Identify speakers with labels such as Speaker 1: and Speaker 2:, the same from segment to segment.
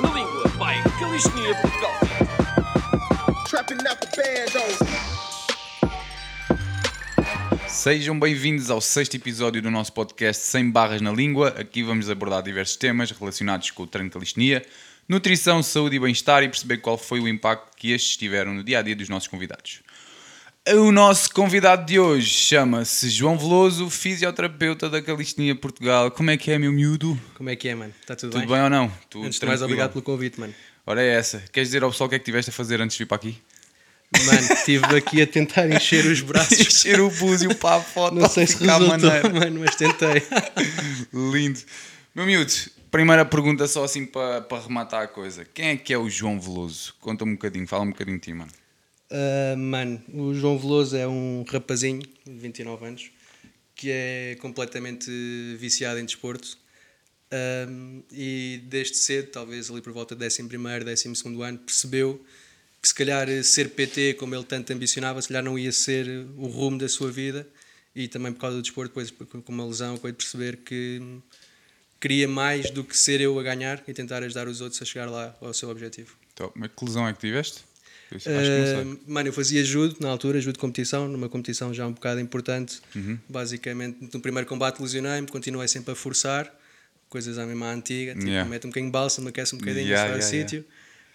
Speaker 1: Na Língua by Calistenia Portugal.
Speaker 2: Trapping out the band
Speaker 3: Sejam bem-vindos ao sexto episódio do nosso podcast Sem Barras na Língua. Aqui vamos abordar diversos temas relacionados com o treino de calistenia, nutrição, saúde e bem-estar e perceber qual foi o impacto que estes tiveram no dia a dia dos nossos convidados. O nosso convidado de hoje chama-se João Veloso, fisioterapeuta da Calistenia Portugal. Como é que é, meu miúdo?
Speaker 4: Como é que é, mano? Está tudo,
Speaker 3: Tudo bem ou não? Tudo
Speaker 4: Antes de mais, obrigado pelo convite, mano.
Speaker 3: Ora é essa. Queres dizer ao pessoal o que é que tiveste a fazer antes de vir para aqui?
Speaker 4: Mano, estive aqui a tentar encher os braços.
Speaker 3: Encher o búzio para a foto.
Speaker 4: Não sei se
Speaker 3: ficar
Speaker 4: resultou, mano, mas tentei.
Speaker 3: Lindo. Meu miúdo, primeira pergunta só assim para, para rematar a coisa. Quem é que é o João Veloso? Conta-me um bocadinho, fala um bocadinho de ti, mano.
Speaker 4: Ah, mano, o João Veloso é um rapazinho de 29 anos que é completamente viciado em desporto. Ahm, e desde cedo, talvez ali por volta do 11 12 ano, percebeu que se calhar ser PT, como ele tanto ambicionava, se calhar não ia ser o rumo da sua vida. E também por causa do desporto, depois com uma lesão, acabei de perceber que queria mais do que ser eu a ganhar e tentar ajudar os outros a chegar lá ao seu objetivo.
Speaker 3: Então, que lesão é que tiveste? Eu acho que não sei.
Speaker 4: Uh, mano, eu fazia judo na altura, judo de competição, numa competição já um bocado importante.
Speaker 3: Uhum.
Speaker 4: Basicamente, no primeiro combate lesionei-me, continuei sempre a forçar, coisas à mesma antiga, tipo,
Speaker 3: Yeah.
Speaker 4: mete um bocadinho de bálsamo, aquece um bocadinho,
Speaker 3: Yeah,
Speaker 4: yeah, sítio.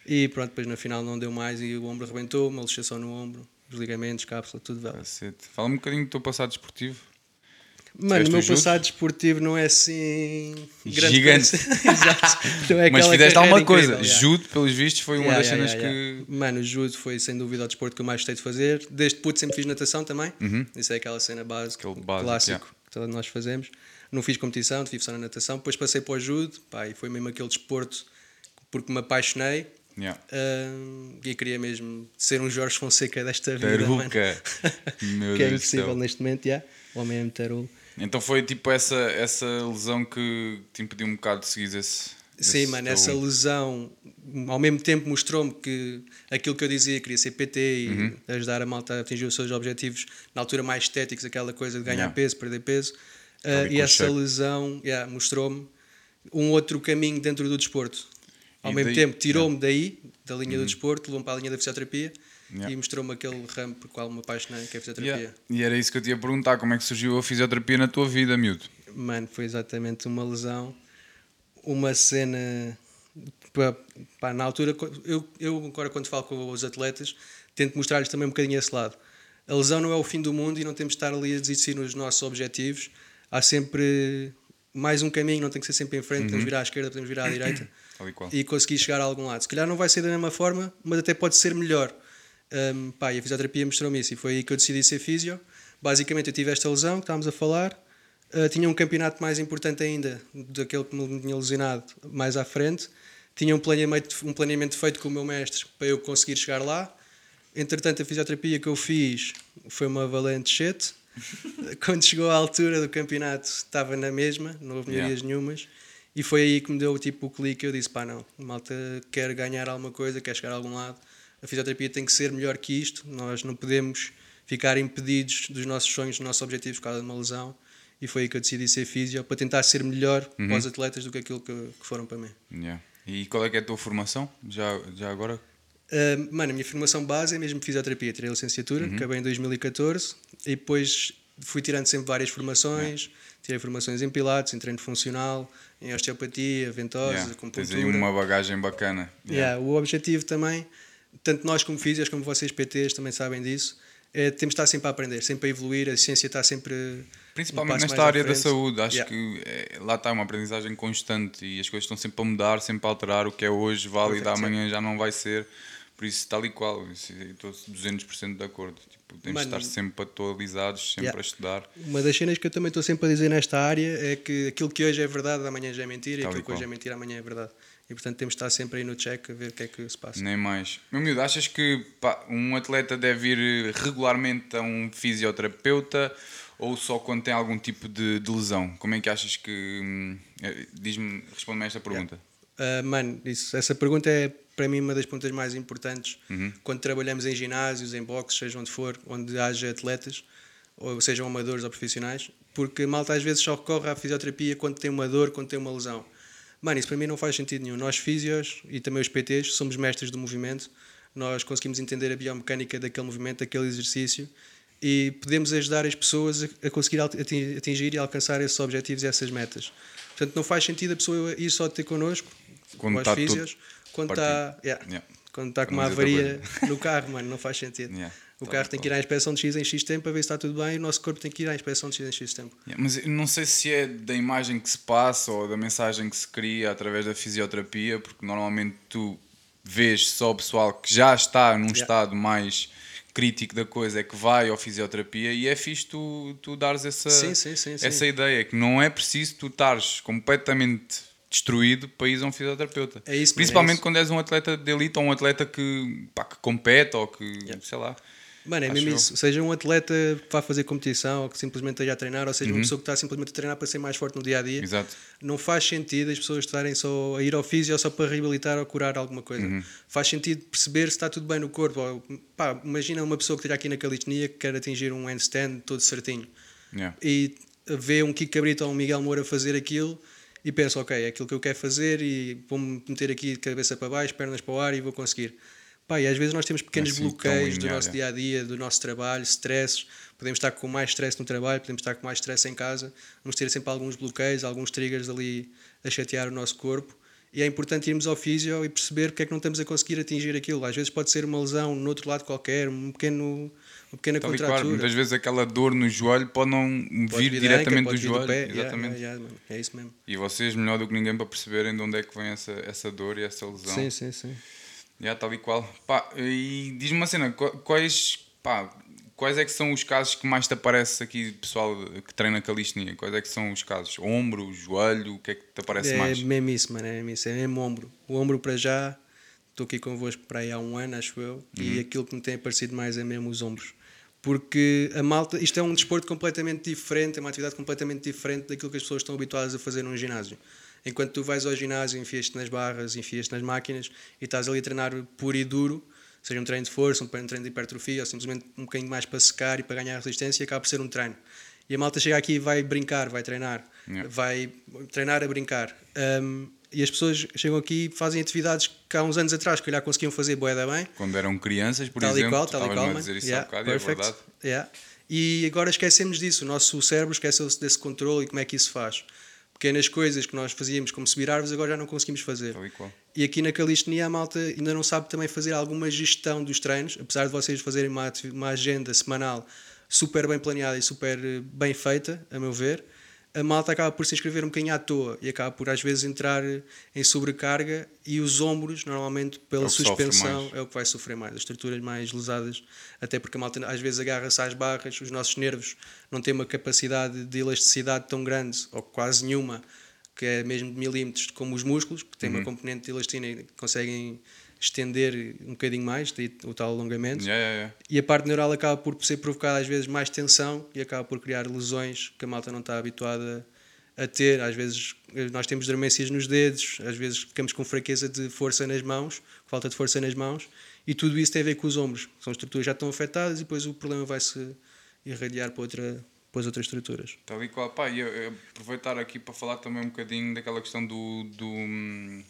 Speaker 4: E pronto, depois no final não deu mais e o ombro arrebentou, uma luxação no ombro, os ligamentos, cápsula, tudo velho.
Speaker 3: Cacete. Fala um bocadinho do teu passado desportivo.
Speaker 4: Mano, o meu passado desportivo não é assim grande
Speaker 3: Gigante.
Speaker 4: Exato. Não é
Speaker 3: mas fizeste alguma coisa.
Speaker 4: incrível, yeah.
Speaker 3: Judo, pelos vistos, foi uma
Speaker 4: Yeah,
Speaker 3: das
Speaker 4: yeah,
Speaker 3: cenas
Speaker 4: yeah,
Speaker 3: que.
Speaker 4: yeah. Mano, o judo foi sem dúvida o desporto que eu mais gostei de fazer. Desde puto sempre fiz natação também. Isso é aquela cena básica,
Speaker 3: Uhum. Básico,
Speaker 4: clássico
Speaker 3: yeah.
Speaker 4: que todos nós fazemos. Não fiz competição, tive só na natação. Depois passei para o judo, pá, e foi mesmo aquele desporto porque me apaixonei.
Speaker 3: Yeah.
Speaker 4: ah, e queria mesmo ser um Jorge Fonseca desta vida.
Speaker 3: Taruca.
Speaker 4: Que é impossível neste momento, já. O homem é muito tarulo.
Speaker 3: Então foi tipo essa, essa lesão que te impediu um bocado de seguir esse.
Speaker 4: Sim,
Speaker 3: esse
Speaker 4: mano, essa lesão ao mesmo tempo mostrou-me que aquilo que eu dizia, queria ser PT e
Speaker 3: Uhum.
Speaker 4: ajudar a malta a atingir os seus objetivos na altura mais estéticos, aquela coisa de ganhar
Speaker 3: Yeah.
Speaker 4: peso, perder peso. Uh, e essa lesão yeah, mostrou-me um outro caminho dentro do desporto. Ao
Speaker 3: E
Speaker 4: mesmo
Speaker 3: daí-
Speaker 4: tempo, tirou-me daí, da linha do desporto, levou-me para a linha da fisioterapia
Speaker 3: Yeah.
Speaker 4: e mostrou-me aquele ramo por qual me apaixonei, que é a fisioterapia.
Speaker 3: Yeah. E era isso que eu te ia perguntar: como é que surgiu a fisioterapia na tua vida, miúdo?
Speaker 4: Mano, foi exatamente uma lesão, uma cena. Pá, pá, na altura, eu, eu agora quando falo com os atletas, tento mostrar-lhes também um bocadinho esse lado. A lesão não é o fim do mundo e não temos de estar ali a desistir nos nossos objetivos. Há sempre mais um caminho, não tem que ser sempre em frente, podemos virar à esquerda, podemos virar à direita
Speaker 3: e
Speaker 4: e conseguir chegar a algum lado. Se calhar não vai ser da mesma forma, mas até pode ser melhor. Um, pá, e a fisioterapia mostrou-me isso e foi aí que eu decidi ser fisio. Basicamente, eu tive esta lesão que estávamos a falar. Uh, tinha um campeonato mais importante ainda daquele que me tinha lesionado mais à frente. Tinha um planeamento, um planeamento feito com o meu mestre para eu conseguir chegar lá. Entretanto, a fisioterapia que eu fiz foi uma valente shit. Quando chegou à altura do campeonato, estava na mesma, não houve
Speaker 3: Yeah.
Speaker 4: melhorias nenhumas. E foi aí que me deu tipo o clique. Eu disse: pá, não, malta quer ganhar alguma coisa, quer chegar a algum lado. A fisioterapia tem que ser melhor que isto. Nós não podemos ficar impedidos dos nossos sonhos, dos nossos objetivos por causa de uma lesão. E foi aí que eu decidi ser físio para tentar ser melhor para os atletas do que aquilo que, que foram para mim.
Speaker 3: Yeah. E qual é que é a tua formação? Já, já agora?
Speaker 4: Uh, mano, a minha formação base é mesmo fisioterapia. Tirei a licenciatura, acabei em 2014 e depois fui tirando sempre várias formações. Tirei formações em pilates, em treino funcional, em osteopatia, ventosa,
Speaker 3: Yeah.
Speaker 4: acupuntura.
Speaker 3: Tens aí uma bagagem bacana.
Speaker 4: Yeah, o objetivo também, tanto nós como físios, como vocês PTs também sabem disso, é temos de estar sempre a aprender, sempre a evoluir, a ciência está sempre. um
Speaker 3: Principalmente
Speaker 4: passo
Speaker 3: nesta área da saúde, acho
Speaker 4: Yeah.
Speaker 3: que é, lá está uma aprendizagem constante e as coisas estão sempre a mudar, sempre a alterar. O que é hoje válido,
Speaker 4: Perfeito,
Speaker 3: amanhã já não vai ser. Por isso, tal e qual, estou 200% de acordo. Tipo, temos
Speaker 4: Mano,
Speaker 3: de estar sempre atualizados, sempre
Speaker 4: Yeah.
Speaker 3: a estudar.
Speaker 4: Uma das cenas que eu também estou sempre a dizer nesta área é que aquilo que hoje é verdade, amanhã já é mentira, e
Speaker 3: Tal e
Speaker 4: aquilo que hoje é mentira, amanhã é verdade. E portanto temos de estar sempre aí no check a ver o que é que se passa.
Speaker 3: Nem mais. Meu miúdo, achas que pá, um atleta deve ir regularmente a um fisioterapeuta ou só quando tem algum tipo de, de lesão? Como é que achas que. hum, eh, Diz-me, responde-me a esta pergunta.
Speaker 4: Uh, mano, isso, essa pergunta é para mim uma das perguntas mais importantes
Speaker 3: Uhum.
Speaker 4: quando trabalhamos em ginásios, em boxes, seja onde for, onde haja atletas, ou sejam amadores ou profissionais, porque malta às vezes só recorre à fisioterapia quando tem uma dor, quando tem uma lesão. Mano, isso para mim não faz sentido nenhum. Nós, físios e também os PTs, somos mestres do movimento. Nós conseguimos entender a biomecânica daquele movimento, daquele exercício e podemos ajudar as pessoas a, conseguir atingir e alcançar esses objetivos e essas metas. Portanto, não faz sentido a pessoa ir só ter connosco,
Speaker 3: Quando
Speaker 4: com
Speaker 3: tudo
Speaker 4: físios, quando está yeah,
Speaker 3: Yeah.
Speaker 4: quando está com uma avaria no carro, mano, não faz sentido.
Speaker 3: Yeah,
Speaker 4: O
Speaker 3: tal
Speaker 4: carro
Speaker 3: e
Speaker 4: tem que ir à inspeção de X em X tempo para ver se está tudo bem e o nosso corpo tem que ir à inspeção de X em X tempo.
Speaker 3: Yeah, Mas não sei se é da imagem que se passa ou da mensagem que se cria através da fisioterapia, porque normalmente tu vês só o pessoal que já está num estado mais crítico da coisa, é que vai ao fisioterapia e é fixe tu, tu dares essa,
Speaker 4: sim, sim, sim.
Speaker 3: essa ideia, que não é preciso tu estares completamente destruído para ir a um fisioterapeuta.
Speaker 4: É isso,
Speaker 3: Principalmente
Speaker 4: é isso.
Speaker 3: quando és um atleta de elite ou um atleta que, pá, que compete ou que, sei lá.
Speaker 4: Mano, é mesmo
Speaker 3: eu.
Speaker 4: isso. Seja um atleta que vá fazer competição ou que simplesmente esteja a treinar, ou seja,
Speaker 3: Uhum.
Speaker 4: uma pessoa que está simplesmente a treinar para ser mais forte no dia a dia.
Speaker 3: Exato.
Speaker 4: Não faz sentido as pessoas estarem só a ir ao físio só para reabilitar ou curar alguma coisa.
Speaker 3: Uhum.
Speaker 4: Faz sentido perceber se está tudo bem no corpo. Ou, pá, imagina uma pessoa que esteja aqui na calistenia que quer atingir um handstand todo certinho
Speaker 3: Yeah.
Speaker 4: e vê um Kiko Cabrita ou um Miguel Moura fazer aquilo e pensa, ok, é aquilo que eu quero fazer e vou-me meter aqui de cabeça para baixo, pernas para o ar e vou conseguir. Pá, e às vezes nós temos pequenos
Speaker 3: Assim, tão
Speaker 4: bloqueios do nosso
Speaker 3: é.
Speaker 4: dia a dia, do nosso trabalho, stresses. Podemos estar com mais stress no trabalho, podemos estar com mais stress em casa. Vamos ter sempre alguns bloqueios, alguns triggers ali a chatear o nosso corpo. E é importante irmos ao físio e perceber porque é que não estamos a conseguir atingir aquilo. Às vezes pode ser uma lesão no outro lado qualquer, um pequeno, uma pequena
Speaker 3: Tal e qual.
Speaker 4: contratura.
Speaker 3: Muitas vezes aquela dor no joelho pode não
Speaker 4: Pode
Speaker 3: vir
Speaker 4: vir anca,
Speaker 3: diretamente
Speaker 4: pode
Speaker 3: do joelho.
Speaker 4: pé. Yeah,
Speaker 3: Exatamente.
Speaker 4: yeah, yeah, mano. É isso mesmo.
Speaker 3: E vocês, melhor do que ninguém, para perceberem de onde é que vem essa, essa dor e essa lesão.
Speaker 4: Sim, sim, sim.
Speaker 3: Já, tal e qual. Pá, e diz-me uma cena, qu- quais, pá, quais é que são os casos que mais te aparece aqui, pessoal que treina calistenia? Quais é que são os casos? Ombro, joelho, o que é que te aparece
Speaker 4: É
Speaker 3: mais?
Speaker 4: mesmo isso, mano. É mesmo isso. É mesmo ombro. O ombro para já, estou aqui convosco para aí há um ano, acho eu, e
Speaker 3: Uhum.
Speaker 4: aquilo que me tem aparecido mais é mesmo os ombros. Porque a malta, isto é um desporto completamente diferente, é uma atividade completamente diferente daquilo que as pessoas estão habituadas a fazer num ginásio. Enquanto tu vais ao ginásio, enfias-te nas barras, enfias-te nas máquinas e estás ali a treinar puro e duro, seja um treino de força, um treino de hipertrofia, ou simplesmente um bocadinho mais para secar e para ganhar resistência, acaba por ser um treino. E a malta chega aqui e vai brincar, vai treinar,
Speaker 3: Yeah.
Speaker 4: vai treinar a brincar. Um, e as pessoas chegam aqui e fazem atividades que há uns anos atrás, que calhar conseguiam fazer boeda bem,
Speaker 3: Quando eram crianças, por
Speaker 4: tal
Speaker 3: exemplo,
Speaker 4: e qual, tal e qual,
Speaker 3: dizer isso
Speaker 4: Yeah,
Speaker 3: há bocado,
Speaker 4: perfect.
Speaker 3: e é verdade.
Speaker 4: Yeah. E agora esquecemos disso, o nosso cérebro esqueceu-se desse controle e como é que isso faz. Pequenas coisas que nós fazíamos como subir árvores, agora já não conseguimos fazer.
Speaker 3: Tal e qual.
Speaker 4: E aqui na calistenia a malta ainda não sabe também fazer alguma gestão dos treinos, apesar de vocês fazerem uma, uma agenda semanal super bem planeada e super eh, bem feita, a meu ver, a malta acaba por se inscrever um bocadinho à toa e acaba por às vezes entrar em sobrecarga e os ombros, normalmente pela
Speaker 3: É
Speaker 4: suspensão, é o que vai sofrer mais, as estruturas mais lesadas, até porque a malta às vezes agarra-se às barras, os nossos nervos não têm uma capacidade de elasticidade tão grande, ou quase nenhuma, que é mesmo de milímetros, como os músculos, que têm
Speaker 3: Uhum.
Speaker 4: uma componente de elastina e conseguem estender um bocadinho mais, daí o tal alongamento.
Speaker 3: Yeah, yeah, yeah.
Speaker 4: E a parte neural acaba por ser provocada às vezes mais tensão e acaba por criar lesões que a malta não está habituada a ter. Às vezes nós temos dormências nos dedos, às vezes ficamos com fraqueza de força nas mãos, falta de força nas mãos, e tudo isso tem a ver com os ombros. São estruturas já estão afetadas e depois o problema vai se irradiar para, outra, as outras estruturas.
Speaker 3: Tal e qual. Pá, e aproveitar aqui para falar também um bocadinho daquela questão do, do, hum,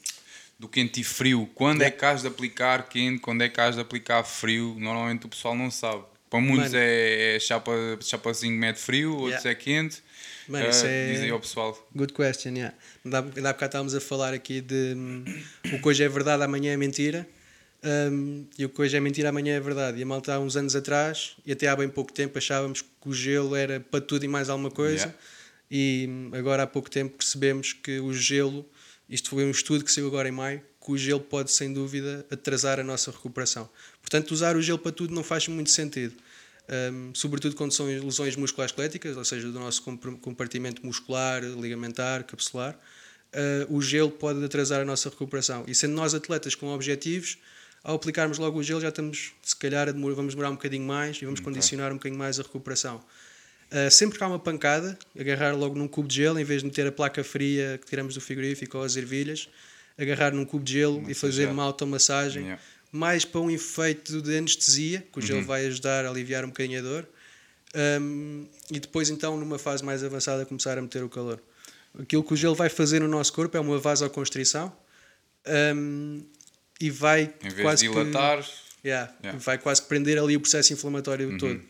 Speaker 3: do quente e frio. Quando é
Speaker 4: Yeah.
Speaker 3: que has de aplicar quente, quando é que has de aplicar frio? Normalmente o pessoal não sabe. Para muitos
Speaker 4: Mano.
Speaker 3: é, é chapa, chapazinho mete frio, outros
Speaker 4: Yeah.
Speaker 3: é quente.
Speaker 4: Mano,
Speaker 3: Ah,
Speaker 4: isso é-
Speaker 3: Diz aí ao pessoal.
Speaker 4: Good question, yeah. Ainda há bocado estávamos a falar aqui de o que hoje é verdade, amanhã é mentira. hum, e o que hoje é mentira, amanhã é verdade. E a malta há uns anos atrás, e até há bem pouco tempo, achávamos que o gelo era para tudo e mais alguma coisa.
Speaker 3: Yeah.
Speaker 4: E agora há pouco tempo percebemos que o gelo, isto foi um estudo que saiu agora em maio, que o gelo pode sem dúvida atrasar a nossa recuperação. Portanto, usar o gelo para tudo não faz muito sentido. Um, sobretudo quando são lesões musculoesqueléticas, ou seja, do nosso compartimento muscular, ligamentar, capsular, uh, o gelo pode atrasar a nossa recuperação. E sendo nós atletas com objetivos, ao aplicarmos logo o gelo já estamos, se calhar, vamos demorar um bocadinho mais e vamos condicionar um bocadinho mais a recuperação. Uh, sempre que há uma pancada, agarrar logo num cubo de gelo, em vez de meter a placa fria que tiramos do frigorífico ou as ervilhas, agarrar num cubo de gelo e fazer
Speaker 3: Massagear.
Speaker 4: uma automassagem,
Speaker 3: Yeah.
Speaker 4: mais para um efeito de anestesia, que o
Speaker 3: Uhum.
Speaker 4: gelo vai ajudar a aliviar um bocadinho a dor, um, e depois então numa fase mais avançada começar a meter o calor. Aquilo que o gelo vai fazer no nosso corpo é uma vasoconstrição hum, e vai
Speaker 3: Em vez
Speaker 4: quase
Speaker 3: de dilatar,
Speaker 4: que, Yeah,
Speaker 3: Yeah.
Speaker 4: vai quase prender ali o processo inflamatório todo.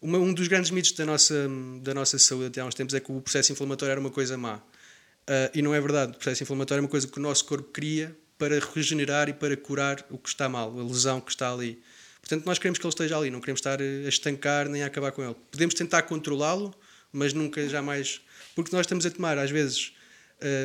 Speaker 4: Uma- um dos grandes mitos da nossa, da nossa saúde até há uns tempos é que o processo inflamatório era uma coisa má. Ah, e não é verdade. O processo inflamatório é uma coisa que o nosso corpo cria para regenerar e para curar o que está mal, a lesão que está ali. Portanto, nós queremos que ele esteja ali, não queremos estar a estancar nem a acabar com ele. Podemos tentar controlá-lo, mas nunca, jamais. Porque nós estamos a tomar, às vezes,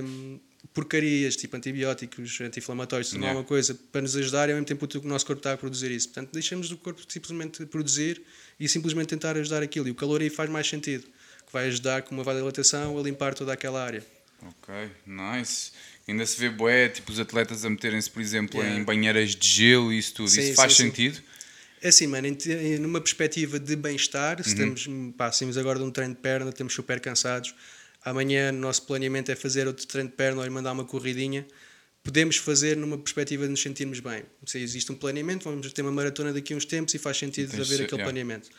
Speaker 4: hum, porcarias, tipo antibióticos, anti-inflamatórios, tomar
Speaker 3: Yeah.
Speaker 4: uma coisa para nos ajudar e ao mesmo tempo o nosso corpo está a produzir isso. Portanto, deixamos o corpo simplesmente produzir e simplesmente tentar ajudar aquilo. E o calor aí faz mais sentido, que vai ajudar com uma vasodilatação a limpar toda aquela área.
Speaker 3: Ok, nice. Ainda se vê bué, tipo os atletas a meterem-se, por exemplo,
Speaker 4: Yeah.
Speaker 3: em banheiras de gelo e isso tudo.
Speaker 4: Sim,
Speaker 3: isso faz
Speaker 4: sim, sim.
Speaker 3: sentido?
Speaker 4: É assim, mano, numa perspectiva de bem-estar, se estamos, pá, agora de um treino de perna, estamos super cansados, amanhã o nosso planeamento é fazer outro treino de perna ou mandar uma corridinha, podemos fazer numa perspectiva de nos sentirmos bem. Se existe um planeamento, vamos ter uma maratona daqui a uns tempos e faz sentido haver
Speaker 3: ser-
Speaker 4: aquele
Speaker 3: yeah.
Speaker 4: planeamento.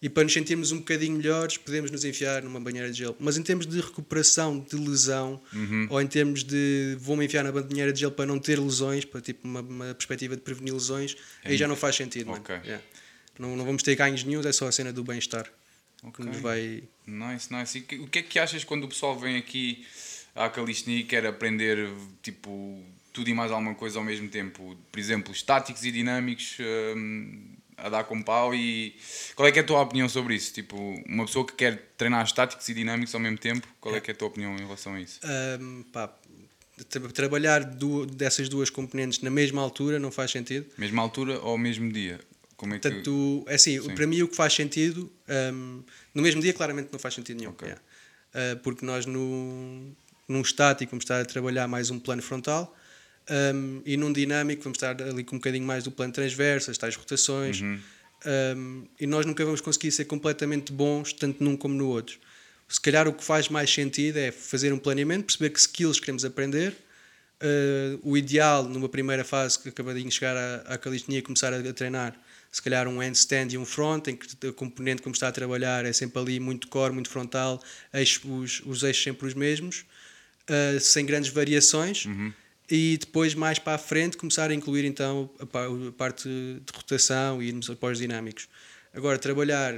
Speaker 4: E para nos sentirmos um bocadinho melhores, podemos nos enfiar numa banheira de gelo. Mas em termos de recuperação de lesão,
Speaker 3: Uhum.
Speaker 4: ou em termos de vou-me enfiar na banheira de gelo para não ter lesões, para tipo uma, uma perspectiva de prevenir lesões, aí já não faz sentido, mano.
Speaker 3: Ok.
Speaker 4: Yeah. Não, não vamos ter ganhos nenhum, é só a cena do bem-estar
Speaker 3: Ok.
Speaker 4: que nos vai.
Speaker 3: Nice, nice. E o que é que achas quando o pessoal vem aqui à calistenia e quer aprender, tipo, tudo e mais alguma coisa ao mesmo tempo? Por exemplo, estáticos e dinâmicos hum, a dar com pau e... Qual é que é a tua opinião sobre isso? Tipo, uma pessoa que quer treinar estáticos e dinâmicos ao mesmo tempo, qual é que é a tua opinião em relação a isso?
Speaker 4: Ahm, pá, tra- trabalhar du- dessas duas componentes na mesma altura não faz sentido.
Speaker 3: Mesma altura ou mesmo dia? Como é que...
Speaker 4: Portanto, é assim,
Speaker 3: Sim.
Speaker 4: para mim o que faz sentido, hum, no mesmo dia claramente não faz sentido nenhum.
Speaker 3: Ok.
Speaker 4: yeah. Ah, porque nós no, num estático vamos estar a trabalhar mais um plano frontal hum, e num dinâmico vamos estar ali com um bocadinho mais do plano transverso, as tais rotações.
Speaker 3: Uhum.
Speaker 4: hum, e nós nunca vamos conseguir ser completamente bons, tanto num como no outro. Se calhar o que faz mais sentido é fazer um planeamento, perceber que skills queremos aprender, Uh, o ideal numa primeira fase que acabadinho de chegar à, à calistenia começar a, a treinar se calhar um handstand e um front em que a componente como está a trabalhar é sempre ali muito core, muito frontal eixos, os, os eixos sempre os mesmos uh, sem grandes variações e depois mais para a frente começar a incluir então a, pa- a parte de rotação e irmos após dinâmicos agora trabalhar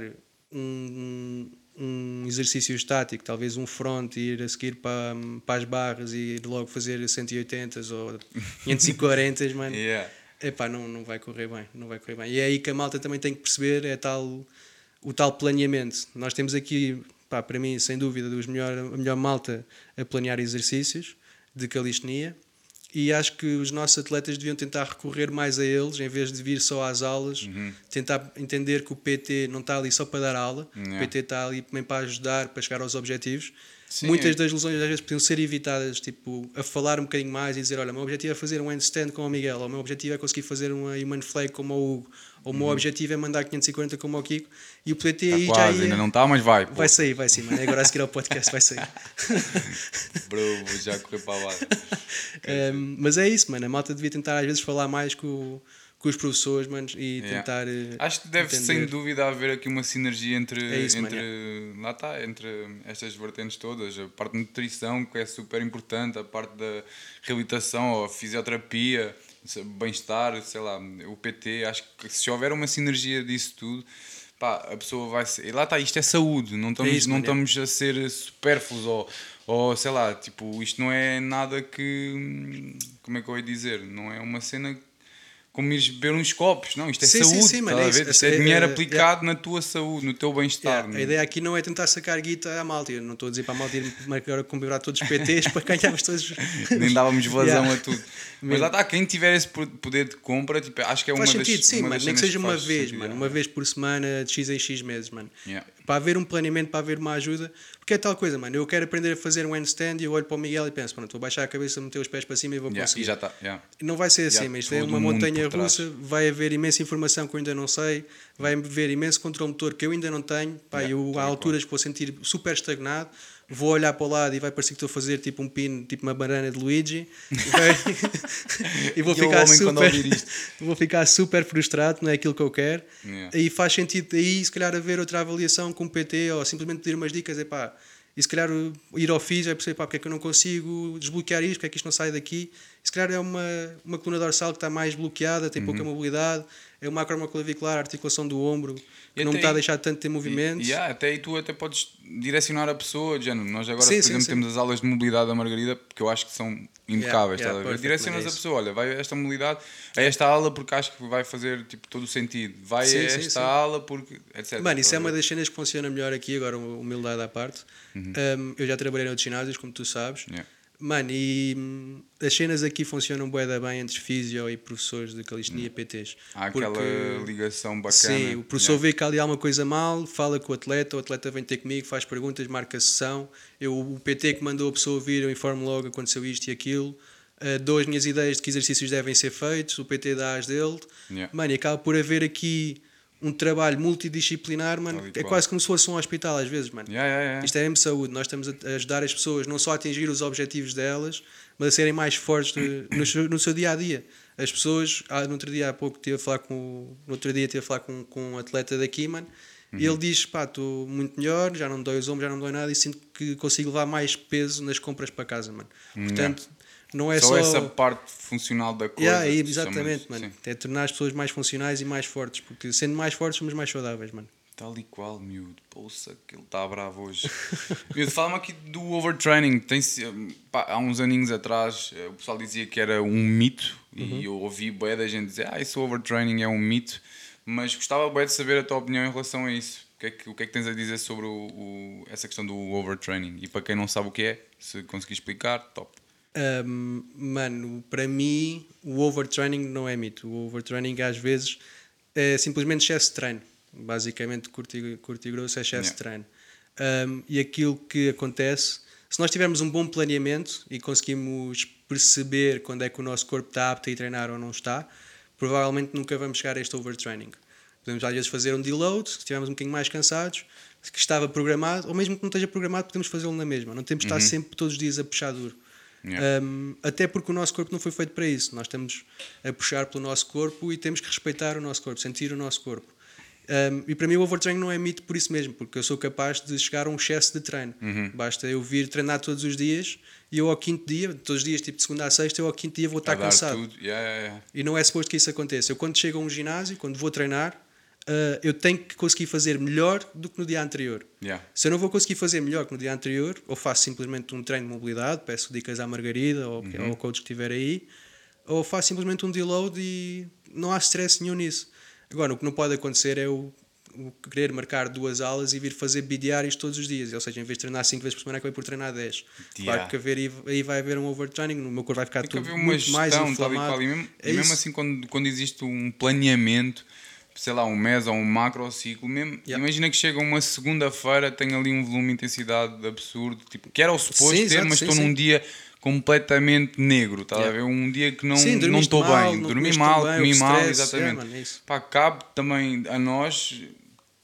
Speaker 4: um, um exercício estático, talvez um front e ir a seguir para, para as barras e ir logo fazer 180 ou 540, mano.
Speaker 3: Yeah.
Speaker 4: Epá, não, não vai correr bem, não vai correr bem. E é aí que a malta também tem que perceber é tal, o tal planeamento. Nós temos aqui, pá, para mim, sem dúvida, dos melhor, a melhor malta a planear exercícios de calistenia e acho que os nossos atletas deviam tentar recorrer mais a eles em vez de vir só às aulas, tentar entender que o PT não está ali só para dar aula,
Speaker 3: Yeah.
Speaker 4: o PT está ali também para ajudar, para chegar aos objetivos.
Speaker 3: Sim,
Speaker 4: Muitas
Speaker 3: é-
Speaker 4: das lesões às vezes podiam ser evitadas, tipo, a falar um bocadinho mais e dizer, olha, o meu objetivo é fazer um handstand com o Miguel, ou o meu objetivo é conseguir fazer uma human flag como o Hugo, ou o meu objetivo é mandar 540 como o Kiko, e o PT
Speaker 3: Está
Speaker 4: aí já
Speaker 3: Uhum. Tá quase,
Speaker 4: ia...
Speaker 3: ainda não está, mas vai. pô.
Speaker 4: Vai sair, vai sim, mano. Agora a seguir ao podcast vai sair.
Speaker 3: Bro, vou já correr para lá.
Speaker 4: Um, mas é isso, mano. A malta devia tentar às vezes falar mais com, com os professores, mano, e
Speaker 3: Yeah.
Speaker 4: tentar. eh,
Speaker 3: Acho que deve sem dúvida haver aqui uma sinergia entre,
Speaker 4: É isso,
Speaker 3: entre
Speaker 4: mano,
Speaker 3: lá está, entre estas vertentes todas, a parte de nutrição que é super importante, a parte da reabilitação, a fisioterapia, bem-estar, sei lá, o PT, acho que se houver uma sinergia disso tudo, pá, a pessoa vai ser. E lá está, isto é saúde, não estamos,
Speaker 4: isso,
Speaker 3: não
Speaker 4: é.
Speaker 3: estamos a ser supérfluos ou, ou sei lá, tipo, isto não é nada que. Como é que eu ia dizer? Não é uma cena como ires beber uns copos, não, isto é
Speaker 4: Sim, sim,
Speaker 3: saúde,
Speaker 4: sim, mano,
Speaker 3: estás
Speaker 4: é
Speaker 3: a ver?
Speaker 4: isso.
Speaker 3: Isto é
Speaker 4: É,
Speaker 3: dinheiro
Speaker 4: é,
Speaker 3: aplicado na tua saúde, no teu bem-estar.
Speaker 4: A
Speaker 3: não-
Speaker 4: ideia aqui não é tentar sacar guita à malta. Eu não estou a dizer para a malta ir agora comprar todos os PTs para ganharmos todos.
Speaker 3: Nem dávamos vazão
Speaker 4: Yeah.
Speaker 3: a tudo. Mas lá está, quem tiver esse po- poder de compra, tipo, acho que é uma
Speaker 4: Faz
Speaker 3: das
Speaker 4: sentido, sim, mano. Nem que seja uma
Speaker 3: faz
Speaker 4: vez,
Speaker 3: sentido,
Speaker 4: mano. Uma vez por semana, de X em X meses, mano.
Speaker 3: Yeah.
Speaker 4: Para haver um planeamento, para haver uma ajuda. Porque é tal coisa, mano. Eu quero aprender a fazer um handstand e eu olho para o Miguel e penso, pronto, vou baixar a cabeça, meter os pés para cima e vou
Speaker 3: Yeah,
Speaker 4: conseguir.
Speaker 3: E já está. yeah.
Speaker 4: Não vai ser assim,
Speaker 3: Yeah,
Speaker 4: mas isto é uma montanha russa, vai haver imensa informação que eu ainda não sei, vai haver imenso controle motor que eu ainda não tenho, pá,
Speaker 3: Yeah,
Speaker 4: eu há
Speaker 3: e
Speaker 4: alturas que vou sentir super estagnado, vou olhar para o lado e vai parecer que estou a fazer tipo um pino, tipo uma banana de Luigi, e, e vou
Speaker 3: o
Speaker 4: ficar super, vou ficar super frustrado, não é aquilo que eu quero,
Speaker 3: Yeah.
Speaker 4: e faz sentido aí se calhar haver outra avaliação com o PT ou simplesmente pedir umas dicas, é pá, E se calhar ir ao FIS é perceber pá, porque é que eu não consigo desbloquear isto, porque é que isto não sai daqui. E se calhar é uma, uma coluna dorsal que está mais bloqueada, tem
Speaker 3: Uhum.
Speaker 4: pouca mobilidade, é uma acromioclavicular, a articulação do ombro, que
Speaker 3: E
Speaker 4: não me está a deixar tanto ter movimentos.
Speaker 3: E, yeah, até aí tu até podes direcionar a pessoa, de género. Nós agora,
Speaker 4: Sim,
Speaker 3: por
Speaker 4: sim,
Speaker 3: exemplo,
Speaker 4: sim.
Speaker 3: temos as aulas de mobilidade da Margarida, que eu acho que são impecáveis,
Speaker 4: yeah,
Speaker 3: ver?
Speaker 4: perfect,
Speaker 3: Direcionas
Speaker 4: é
Speaker 3: a
Speaker 4: isso.
Speaker 3: pessoa, olha, vai a esta mobilidade, a esta aula porque acho que vai fazer tipo, todo o sentido. Vai a esta aula porque, etc.
Speaker 4: Mano, isso
Speaker 3: estás
Speaker 4: é uma das cenas que funciona melhor aqui, agora humildade à parte. Um, eu já trabalhei noutros ginásios, como tu sabes.
Speaker 3: Yeah.
Speaker 4: Mano, e hum, as cenas aqui funcionam bué da bem entre físio e professores de calistenia e PTs.
Speaker 3: Há aquela
Speaker 4: Porque-
Speaker 3: ligação bacana.
Speaker 4: Sim, o professor
Speaker 3: Yeah.
Speaker 4: vê que há ali alguma coisa mal, fala com o atleta, o atleta vem ter comigo, faz perguntas, marca a sessão. Eu, o PT que mandou a pessoa vir, eu informo logo aconteceu isto e aquilo. Uh, dou as minhas ideias de que exercícios devem ser feitos, o PT dá as dele.
Speaker 3: Yeah.
Speaker 4: Mano, e acaba por haver aqui um trabalho multidisciplinar, mano.
Speaker 3: E
Speaker 4: É quase como se fosse um hospital às vezes, mano.
Speaker 3: Yeah, yeah, yeah.
Speaker 4: Isto é mesmo saúde. Nós estamos a ajudar as pessoas não só a atingir os objetivos delas, mas a serem mais fortes de- no, seu, no seu dia a dia. As pessoas, ah, no outro dia há pouco estive a falar com no outro dia estive a falar com, com um atleta daqui, mano, e
Speaker 3: Uhum.
Speaker 4: ele diz: pá, estou muito melhor, já não me dói os ombros, já não me dói nada, e sinto que consigo levar mais peso nas compras para casa, mano. Portanto, não é
Speaker 3: só,
Speaker 4: só.
Speaker 3: essa parte funcional da coisa.
Speaker 4: Yeah, exatamente,
Speaker 3: chamas-
Speaker 4: mano.
Speaker 3: sim.
Speaker 4: É tornar as pessoas mais funcionais e mais fortes, porque sendo mais fortes somos mais saudáveis, mano.
Speaker 3: Tal e qual, miúdo. Poxa, que ele está bravo hoje. miúdo, fala-me aqui do overtraining. Tem pá, há uns aninhos atrás eh, o pessoal dizia que era um mito
Speaker 4: Uhum.
Speaker 3: e eu ouvi bué da gente dizer ah, isso overtraining é um mito. Mas gostava bué de saber a tua opinião em relação a isso. O que é que, que, é que tens a dizer sobre o, o- essa questão do overtraining? E para quem não sabe o que é, se conseguir explicar, top.
Speaker 4: Um, mano, para mim o overtraining não é mito. O overtraining às vezes é simplesmente excesso de treino. Basicamente, curto e, curto e grosso é excesso
Speaker 3: Yeah.
Speaker 4: de treino. Um, e aquilo que acontece, se nós tivermos um bom planeamento e conseguimos perceber quando é que o nosso corpo está apto a ir treinar ou não está, provavelmente nunca vamos chegar a este overtraining. Podemos às vezes fazer um deload, se estivermos um bocadinho mais cansados, que estava programado, ou mesmo que não esteja programado, podemos fazê-lo na mesma. Não temos de estar sempre todos os dias a puxar duro.
Speaker 3: Yeah.
Speaker 4: Um, até porque o nosso corpo não foi feito para isso. Nós estamos a puxar pelo nosso corpo e temos que respeitar o nosso corpo, sentir o nosso corpo. Um, e para mim o overtraining não é mito por isso mesmo, porque eu sou capaz de chegar a um excesso de treino. Basta eu vir treinar todos os dias e eu ao quinto dia, todos os dias, tipo de segunda a sexta, eu ao quinto dia vou estar cansado.
Speaker 3: Yeah, yeah, yeah.
Speaker 4: E não é suposto que isso aconteça. Eu quando chego a um ginásio, quando vou treinar, uh, eu tenho que conseguir fazer melhor do que no dia anterior.
Speaker 3: Yeah.
Speaker 4: Se eu não vou conseguir fazer melhor que no dia anterior, ou faço simplesmente um treino de mobilidade, peço dicas à Margarida ou
Speaker 3: Uhum.
Speaker 4: ao coach que estiver aí, ou faço simplesmente um deload e não há stress nenhum nisso. Agora, o que não pode acontecer é o, o querer marcar duas aulas e vir fazer bidiários todos os dias, ou seja, em vez de treinar 5 vezes por semana, acabei por treinar 10.
Speaker 3: Yeah.
Speaker 4: Claro que haver, aí- vai haver um overtraining, no meu corpo vai ficar
Speaker 3: Tem que
Speaker 4: tudo muito mais
Speaker 3: gestão, tal e
Speaker 4: inflamado.
Speaker 3: qual. E mesmo,
Speaker 4: É
Speaker 3: e mesmo assim, quando, quando existe um planeamento, sei lá, um mês ou um macro ciclo, mesmo,
Speaker 4: Yeah.
Speaker 3: imagina que chega uma segunda-feira, tem ali um volume de intensidade absurdo, tipo, que era o suposto
Speaker 4: Sim,
Speaker 3: ter,
Speaker 4: exato,
Speaker 3: mas estou num dia completamente negro, tá a
Speaker 4: Yeah.
Speaker 3: ver? Um dia que não estou bem, dormi mal,
Speaker 4: bem,
Speaker 3: comi mal,
Speaker 4: stress,
Speaker 3: exatamente.
Speaker 4: yeah, é.
Speaker 3: Pá, cabe também a nós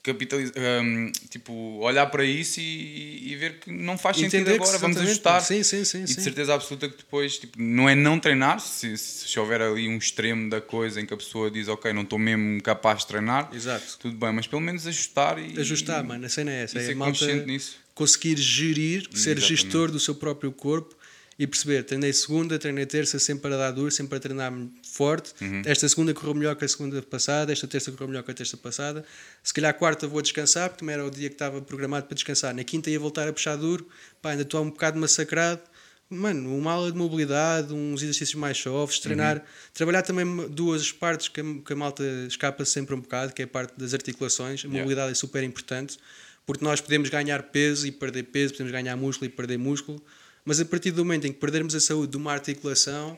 Speaker 3: capitalizar, hum, tipo, olhar para isso e, e ver que não faz sentido
Speaker 4: Entender que
Speaker 3: agora, vamos ajustar.
Speaker 4: Sim, sim, sim.
Speaker 3: E de certeza absoluta que depois tipo, não é não treinar, se, se, houver ali um extremo da coisa em que a pessoa diz ok, não estou mesmo capaz de treinar,
Speaker 4: Exato.
Speaker 3: tudo bem, mas pelo menos ajustar e
Speaker 4: Ajustar,
Speaker 3: e,
Speaker 4: mano, a cena é essa. é
Speaker 3: ser consciente nisso.
Speaker 4: conseguir gerir, ser
Speaker 3: Exatamente.
Speaker 4: gestor do seu próprio corpo e perceber, treinei segunda, treinei terça, sempre a dar duro, sempre a treinar forte.
Speaker 3: Uhum.
Speaker 4: Esta segunda correu melhor que a segunda passada, esta terça correu melhor que a terça passada. Se calhar a quarta vou descansar, porque era o dia que estava programado para descansar. Na quinta ia voltar a puxar duro, pá, ainda estou um bocado massacrado. Mano, uma aula de mobilidade, uns exercícios mais suaves, treinar,
Speaker 3: Uhum.
Speaker 4: trabalhar também duas partes que a, que a malta escapa sempre um bocado, que é a parte das articulações. A
Speaker 3: Yeah.
Speaker 4: mobilidade é super importante, porque nós podemos ganhar peso e perder peso, podemos ganhar músculo e perder músculo, mas a partir do momento em que perdermos a saúde de uma articulação,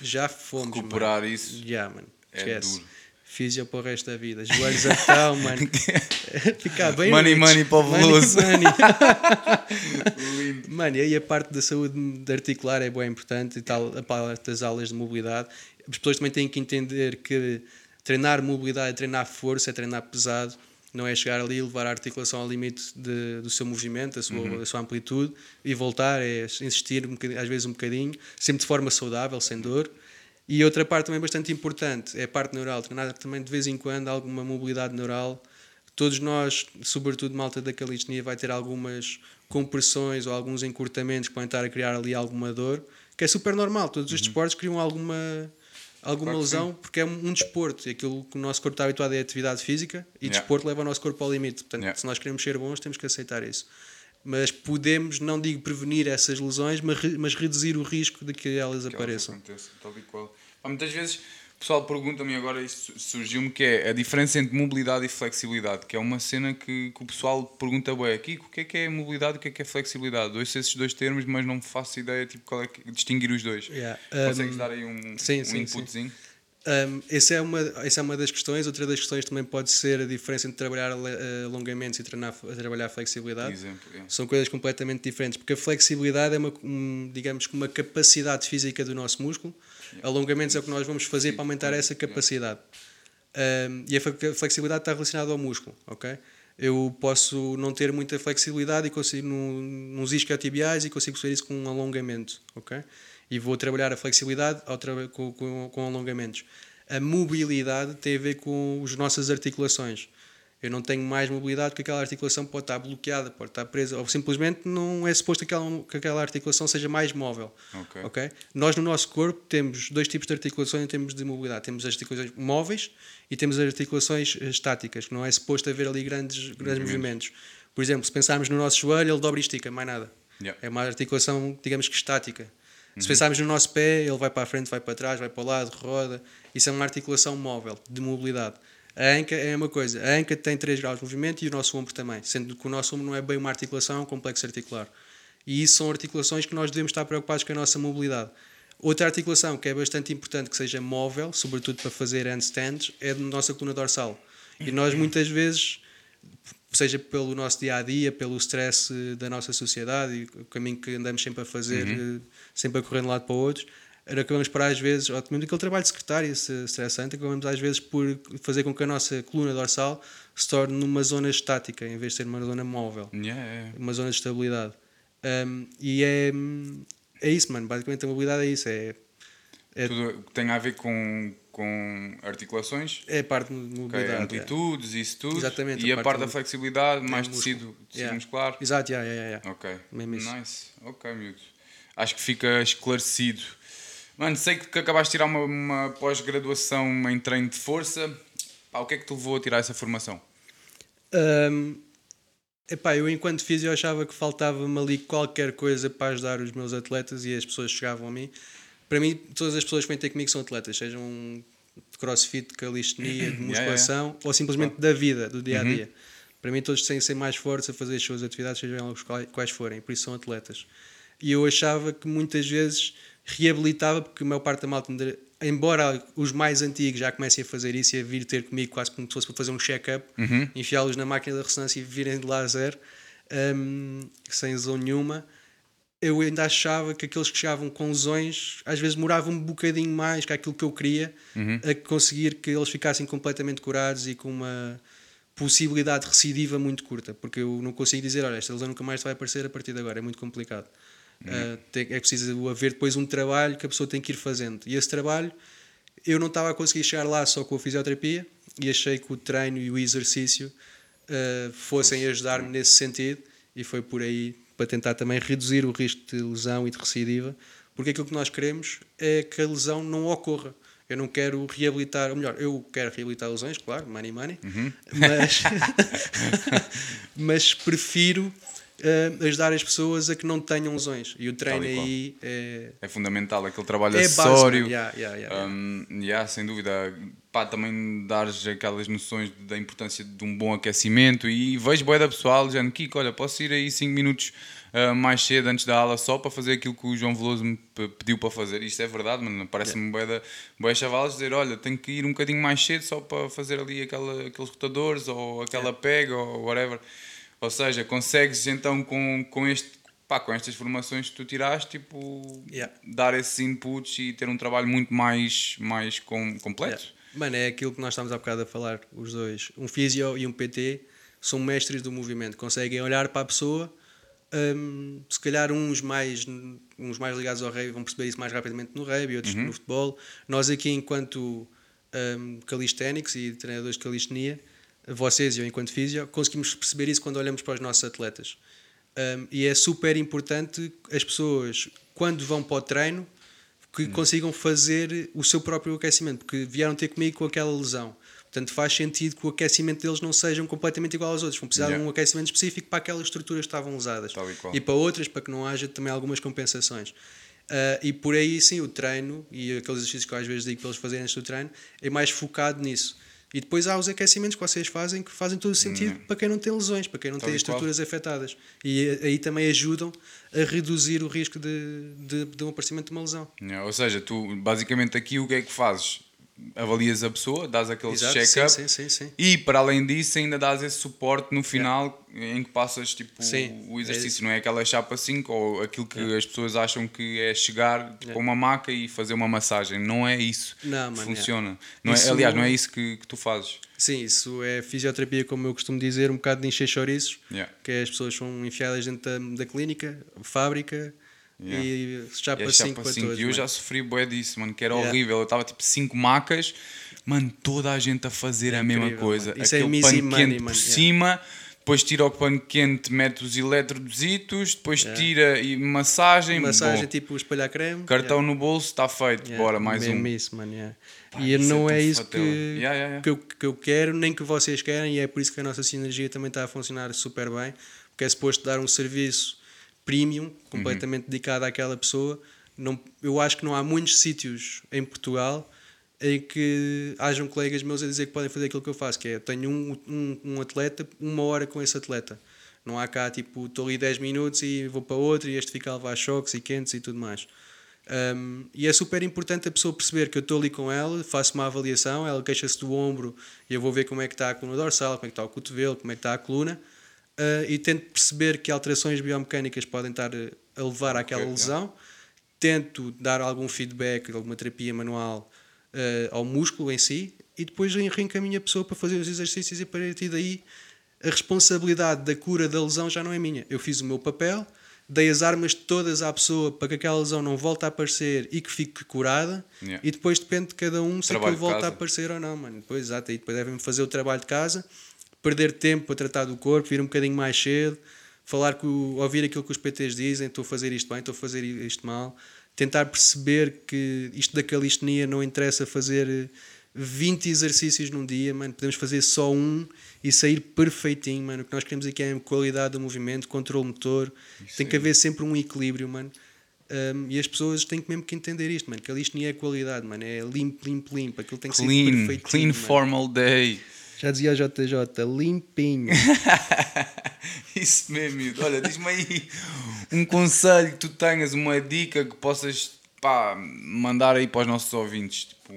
Speaker 4: já fomos.
Speaker 3: Recuperar
Speaker 4: mano.
Speaker 3: isso
Speaker 4: Já, mano.
Speaker 3: é
Speaker 4: Esquece.
Speaker 3: duro.
Speaker 4: Físio para o resto da vida. Joelhos a tal, mano. Ficar bem
Speaker 3: Money,
Speaker 4: rich.
Speaker 3: money para o Veloso.
Speaker 4: money. Mano, e aí a parte da saúde de articular é bem importante e tal, a parte das aulas de mobilidade. As pessoas também têm que entender que treinar mobilidade é treinar força, é treinar pesado, não é chegar ali e levar a articulação ao limite de- do seu movimento, da sua, da sua amplitude e voltar, é insistir um às vezes um bocadinho, sempre de forma saudável, sem dor. E outra parte também bastante importante é a parte neural, treinar também de vez em quando alguma mobilidade neural Todos nós, sobretudo malta da calistenia, vai ter algumas compressões ou alguns encurtamentos que podem estar a criar ali alguma dor, que é super normal. Todos os desportos criam alguma, alguma.
Speaker 3: Claro
Speaker 4: lesão, porque é um, um desporto e aquilo que o nosso corpo está habituado é atividade física e
Speaker 3: Yeah.
Speaker 4: desporto leva o nosso corpo ao limite. Portanto,
Speaker 3: Yeah.
Speaker 4: se nós queremos ser bons, temos que aceitar isso. Mas podemos, não digo prevenir essas lesões, mas, mas reduzir o risco de que elas
Speaker 3: que elas
Speaker 4: apareçam.
Speaker 3: aconteçam, tal e qual. Muitas vezes o pessoal pergunta-me agora, isto surgiu-me, que é a diferença entre mobilidade e flexibilidade, que é uma cena que, que o pessoal pergunta bem aqui, o que é que é mobilidade e o que é que é flexibilidade? Ouço esses dois termos, mas não faço ideia tipo, qual é que, distinguir os dois.
Speaker 4: Yeah.
Speaker 3: Consegues
Speaker 4: Um,
Speaker 3: dar aí um,
Speaker 4: sim,
Speaker 3: um
Speaker 4: sim,
Speaker 3: inputzinho?
Speaker 4: Um, essa, é uma, essa é uma das questões. Outra das questões também pode ser a diferença entre trabalhar eh, alongamentos e treinar, trabalhar flexibilidade.
Speaker 3: exemplo. yeah.
Speaker 4: São coisas completamente diferentes, porque a flexibilidade é uma, um, digamos que uma capacidade física do nosso músculo. Alongamentos é o que nós vamos fazer para aumentar essa capacidade. Um, e a flexibilidade está relacionada ao músculo, ok? Eu posso não ter muita flexibilidade e consigo num, nos isquiotibiais e consigo fazer isso com um alongamento, ok? E vou trabalhar a flexibilidade ao traba- com, com, com alongamentos. A mobilidade tem a ver com as nossas articulações. Eu não tenho mais mobilidade porque aquela articulação pode estar bloqueada, pode estar presa, ou simplesmente não é suposto que aquela, que aquela articulação seja mais móvel.
Speaker 3: Ok.
Speaker 4: ok? Nós no nosso corpo temos dois tipos de articulações em termos de mobilidade. Temos as articulações móveis e temos as articulações eh, estáticas, que não é suposto haver ali grandes, grandes movimentos. Por exemplo, se pensarmos no nosso joelho, ele dobra e estica, mais nada.
Speaker 3: Yeah.
Speaker 4: É uma articulação, digamos que estática. Se pensarmos no nosso pé, ele vai para a frente, vai para trás, vai para o lado, roda. Isso é uma articulação móvel, de mobilidade. A anca é uma coisa. A anca tem 3 graus de movimento e o nosso ombro também. Sendo que o nosso ombro não é bem uma articulação, é um complexo articular. E isso são articulações que nós devemos estar preocupados com a nossa mobilidade. Outra articulação que é bastante importante que seja móvel, sobretudo para fazer handstands, é a nossa coluna dorsal. E nós muitas vezes seja pelo nosso dia a dia, pelo stress eh, da nossa sociedade e o caminho que andamos sempre a fazer, eh, sempre a correr de um lado para o outro, acabamos por às vezes, ou mesmo aquele trabalho de secretária se- estressante, acabamos às vezes por fazer com que a nossa coluna dorsal se torne numa zona estática em vez de ser uma zona móvel,
Speaker 3: Yeah, yeah.
Speaker 4: uma zona de estabilidade. Um, e é, é isso, mano. Basicamente a mobilidade é isso. É, é,
Speaker 3: Tudo tem a ver com, com articulações,
Speaker 4: é parte de mobilidade. é.
Speaker 3: amplitudes, isso tudo.
Speaker 4: Exatamente,
Speaker 3: E
Speaker 4: a
Speaker 3: a
Speaker 4: parte
Speaker 3: da flexibilidade, mais
Speaker 4: músculo.
Speaker 3: tecido, tecido
Speaker 4: Yeah.
Speaker 3: muscular.
Speaker 4: Exato, yeah, yeah, yeah.
Speaker 3: Ok.
Speaker 4: Mesmo isso.
Speaker 3: Nice. Ok, miúdo. Acho que fica esclarecido. Mano, sei que acabaste de tirar uma, uma pós-graduação em treino de força. Pá, o que é que te levou a tirar essa formação?
Speaker 4: Um, epá, eu enquanto físio achava que faltava-me ali qualquer coisa para ajudar os meus atletas e as pessoas chegavam a mim. Para mim, todas as pessoas que vêm ter comigo são atletas, sejam de crossfit, de calistenia, de musculação ou simplesmente da vida, do dia a dia. Para mim, todos têm que ser mais fortes a fazer as suas atividades, sejam elas quais- forem, por isso são atletas. E eu achava que muitas vezes reabilitava, porque a maior parte da malta, embora os mais antigos já comecem a fazer isso e a vir ter comigo quase como se fosse para fazer um check-up, enfiá-los na máquina da ressonância e virem de lá a zero, hum, sem lesão nenhuma, eu ainda achava que aqueles que chegavam com lesões às vezes demoravam um bocadinho mais que aquilo que eu queria a conseguir que eles ficassem completamente curados e com uma possibilidade recidiva muito curta, porque eu não consigo dizer, olha, esta lesão nunca mais vai aparecer a partir de agora, é muito complicado. Uh, tem- é preciso haver depois um trabalho que a pessoa tem que ir fazendo. E esse trabalho eu não estava a conseguir chegar lá só com a fisioterapia e achei que o treino e o exercício uh, fossem ajudar-me nesse sentido e foi por aí para tentar também reduzir o risco de lesão e de recidiva, porque aquilo que nós queremos é que a lesão não ocorra. Eu não quero reabilitar, ou melhor, eu quero reabilitar lesões, claro, money money, mas, mas prefiro uh, ajudar as pessoas a que não tenham lesões. E o treino
Speaker 3: Tal
Speaker 4: aí é,
Speaker 3: É fundamental aquele trabalho
Speaker 4: é base,
Speaker 3: acessório.
Speaker 4: man. Yeah, yeah, yeah, yeah.
Speaker 3: Um, yeah, sem dúvida. Pá, também dares aquelas noções da importância de um bom aquecimento e vejo boia da pessoal dizendo Kiko, olha, posso ir aí 5 minutos uh, mais cedo antes da aula só para fazer aquilo que o João Veloso me pediu para fazer. Isto é verdade, mano. Parece-me da boia chavalos dizer, olha, tenho que ir um bocadinho mais cedo só para fazer ali aquela, aqueles rotadores ou aquela pega ou whatever. Ou seja, consegues então com, com este pá, com estas formações que tu tiraste, tipo,
Speaker 4: Yeah.
Speaker 3: dar esses inputs e ter um trabalho muito mais, mais com, completo.
Speaker 4: Yeah. Mano, é aquilo que nós estávamos há bocado a falar, os dois. Um físio e um PT são mestres do movimento, conseguem olhar para a pessoa. hum, se calhar uns mais, uns mais ligados ao rugby vão perceber isso mais rapidamente no rugby, outros no futebol. Nós aqui, enquanto hum, calisténicos e treinadores de calistenia, vocês e eu enquanto físio, conseguimos perceber isso quando olhamos para os nossos atletas. Um, e é super importante as pessoas, quando vão para o treino, que consigam fazer o seu próprio aquecimento, porque vieram ter comigo com aquela lesão. Portanto, faz sentido que o aquecimento deles não seja completamente igual aos outros. Vão precisar
Speaker 3: Yeah.
Speaker 4: de um aquecimento específico para aquelas estruturas que estavam usadas.
Speaker 3: E.
Speaker 4: E para outras, para que não haja também algumas compensações. Ah, e por aí sim, o treino e aqueles exercícios que eu às vezes digo para eles fazerem antes do treino é mais focado nisso. E depois há os aquecimentos que vocês fazem que fazem todo o sentido para quem não tem lesões, para quem não
Speaker 3: Tal
Speaker 4: tem estruturas afetadas. E eh, aí também ajudam a reduzir o risco de, de, de um aparecimento de uma lesão.
Speaker 3: Ou seja, tu basicamente aqui o que é que fazes? Avalias a pessoa, dás aquele check-up e para além disso ainda dás esse suporte no final em que passas tipo
Speaker 4: Sim,
Speaker 3: o
Speaker 4: é
Speaker 3: exercício,
Speaker 4: isso.
Speaker 3: não é aquela chapa 5 ou aquilo que as pessoas acham que é chegar tipo, a uma maca e fazer uma massagem. Não é isso
Speaker 4: Não,
Speaker 3: que funciona. Não é,
Speaker 4: Isso-
Speaker 3: aliás, não é isso que, que tu fazes.
Speaker 4: Sim, isso é fisioterapia, como eu costumo dizer, um bocado de encher chouriços, que é as pessoas são enfiadas dentro da, da clínica, fábrica
Speaker 3: Yeah.
Speaker 4: e chapa
Speaker 3: É
Speaker 4: 5
Speaker 3: chapa
Speaker 4: para
Speaker 3: 5.
Speaker 4: todos.
Speaker 3: E eu
Speaker 4: mano.
Speaker 3: já sofri bué disso, mano, que era
Speaker 4: Yeah.
Speaker 3: horrível. Eu estava tipo 5 macas, mano, toda a gente a fazer a mesma coisa.
Speaker 4: mano. Isso é
Speaker 3: Aquele
Speaker 4: easy
Speaker 3: pano
Speaker 4: money,
Speaker 3: quente
Speaker 4: mano,
Speaker 3: por cima, depois tira o pano quente, mete os eletrodositos, depois tira e massagem.
Speaker 4: Massagem
Speaker 3: bom,
Speaker 4: tipo espalhar creme.
Speaker 3: Cartão no bolso, está feito. Bora, mais
Speaker 4: mesmo
Speaker 3: um.
Speaker 4: isso, mano.
Speaker 3: Pá,
Speaker 4: e
Speaker 3: é
Speaker 4: não é, isso
Speaker 3: fatela.
Speaker 4: que,
Speaker 3: Yeah, yeah, yeah.
Speaker 4: Que, eu, que eu quero, nem que vocês querem, e é por isso que a nossa sinergia também está a funcionar super bem, porque é suposto dar um serviço premium, completamente
Speaker 3: Uhum.
Speaker 4: dedicado àquela pessoa. Não, eu acho que não há muitos sítios em Portugal em que hajam colegas meus a dizer que podem fazer aquilo que eu faço, que é, tenho um, um, um atleta, uma hora com esse atleta. Não há cá, tipo, estou ali 10 minutos e vou para outro e este fica a levar choques e quentes e tudo mais. Um, e é super importante a pessoa perceber que eu estou ali com ela, faço uma avaliação, ela queixa-se do ombro e eu vou ver como é que está a coluna dorsal, como é que está o cotovelo, como é que está a coluna uh, e tento perceber que alterações biomecânicas podem estar uh, a levar àquela lesão. Tento dar algum feedback, alguma terapia manual uh, ao músculo em si e depois reencaminho a pessoa para fazer os exercícios e a partir daí a responsabilidade da cura da lesão já não é minha. Eu fiz o meu papel, dei as armas todas à pessoa para que aquela lesão não volte a aparecer e que fique curada.
Speaker 3: Yeah.
Speaker 4: E depois depende de cada um se
Speaker 3: Trabalho
Speaker 4: aquilo volta a aparecer ou não, mano. Depois, exato, aí depois devem fazer o trabalho de casa, perder tempo para tratar do corpo, vir um bocadinho mais cedo, falar com, ouvir aquilo que os PTs dizem, estou a fazer isto bem, estou a fazer isto mal, tentar perceber que isto da calistenia não interessa fazer eh, 20 exercícios num dia, mano, podemos fazer só um e sair perfeitinho, mano. O que nós queremos aqui é a qualidade do movimento, controle motor, tem que haver sempre um equilíbrio, mano. Um, e as pessoas têm que mesmo que entender isto, mano. Que ali isto nem é qualidade, mano. É limpo, limpo, limpo. Aquilo tem que ser
Speaker 3: Clean,
Speaker 4: perfeitinho.
Speaker 3: clean
Speaker 4: mano.
Speaker 3: formal day.
Speaker 4: Já dizia a JJ, limpinho.
Speaker 3: Isso mesmo, miúdo. Olha, diz-me aí um conselho que tu tenhas, uma dica que possas pá, mandar aí para os nossos ouvintes. Tipo,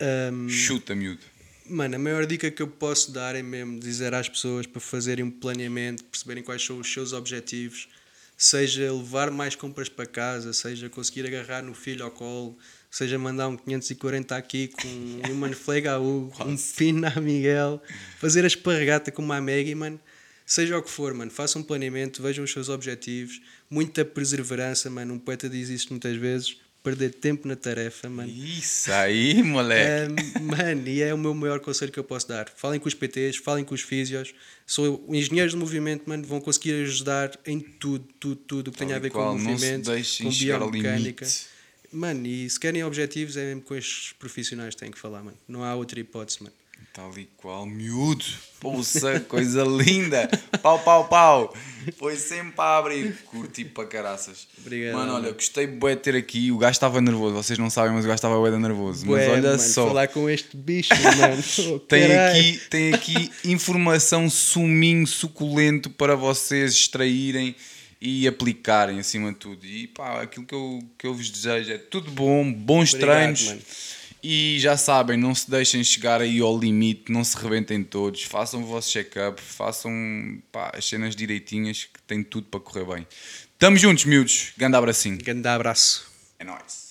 Speaker 4: Um,
Speaker 3: chuta, miúdo.
Speaker 4: Mano, a maior dica que eu posso dar é mesmo dizer às pessoas para fazerem um planeamento, perceberem quais são os seus objetivos, seja levar mais compras para casa, seja conseguir agarrar no filho ao colo, seja mandar um 540 aqui com um Human Flag a Hugo, um pino a Miguel, fazer a esparregata com uma Maggie, mano. Seja o que for, mano, façam um planeamento, vejam os seus objetivos, muita perseverança, mano. Um poeta diz isto muitas vezes, perder tempo na tarefa, mano.
Speaker 3: Isso aí, moleque.
Speaker 4: Mano, e é o meu maior conselho que eu posso dar. Falem com os PTs, falem com os físios. São engenheiros de movimento, mano, vão conseguir ajudar em tudo, tudo, tudo o que tenha a ver
Speaker 3: qual,
Speaker 4: com
Speaker 3: não se
Speaker 4: movimento,
Speaker 3: deixem
Speaker 4: com
Speaker 3: chegar ao
Speaker 4: biomecânica.
Speaker 3: limite.
Speaker 4: Mano, e se querem objetivos, é mesmo com estes profissionais que têm que falar, mano. Não há outra hipótese, mano.
Speaker 3: Tal e qual, miúdo. Poça, coisa linda. Pau, pau, pau. Foi sempre a abrir. Curti para caraças.
Speaker 4: Obrigado,
Speaker 3: Mano, olha,
Speaker 4: mano.
Speaker 3: gostei bué de ter aqui. O gajo estava nervoso. Vocês não sabem, mas o gajo estava bué nervoso.
Speaker 4: Bué,
Speaker 3: mas olha
Speaker 4: mano,
Speaker 3: só.
Speaker 4: falar com este bicho, mano. Oh,
Speaker 3: Tem aqui, tem aqui informação suminho, suculento para vocês extraírem e aplicarem acima de tudo. E pá, aquilo que eu, que eu vos desejo é tudo bom, bons
Speaker 4: Obrigado,
Speaker 3: treinos.
Speaker 4: mano.
Speaker 3: E já sabem, não se deixem chegar aí ao limite, não se rebentem todos, façam o vosso check-up, façam pá, as cenas direitinhas que tem tudo para correr bem. Estamos juntos, miúdos. Grande abracinho.
Speaker 4: Grande abraço.
Speaker 3: É nóis.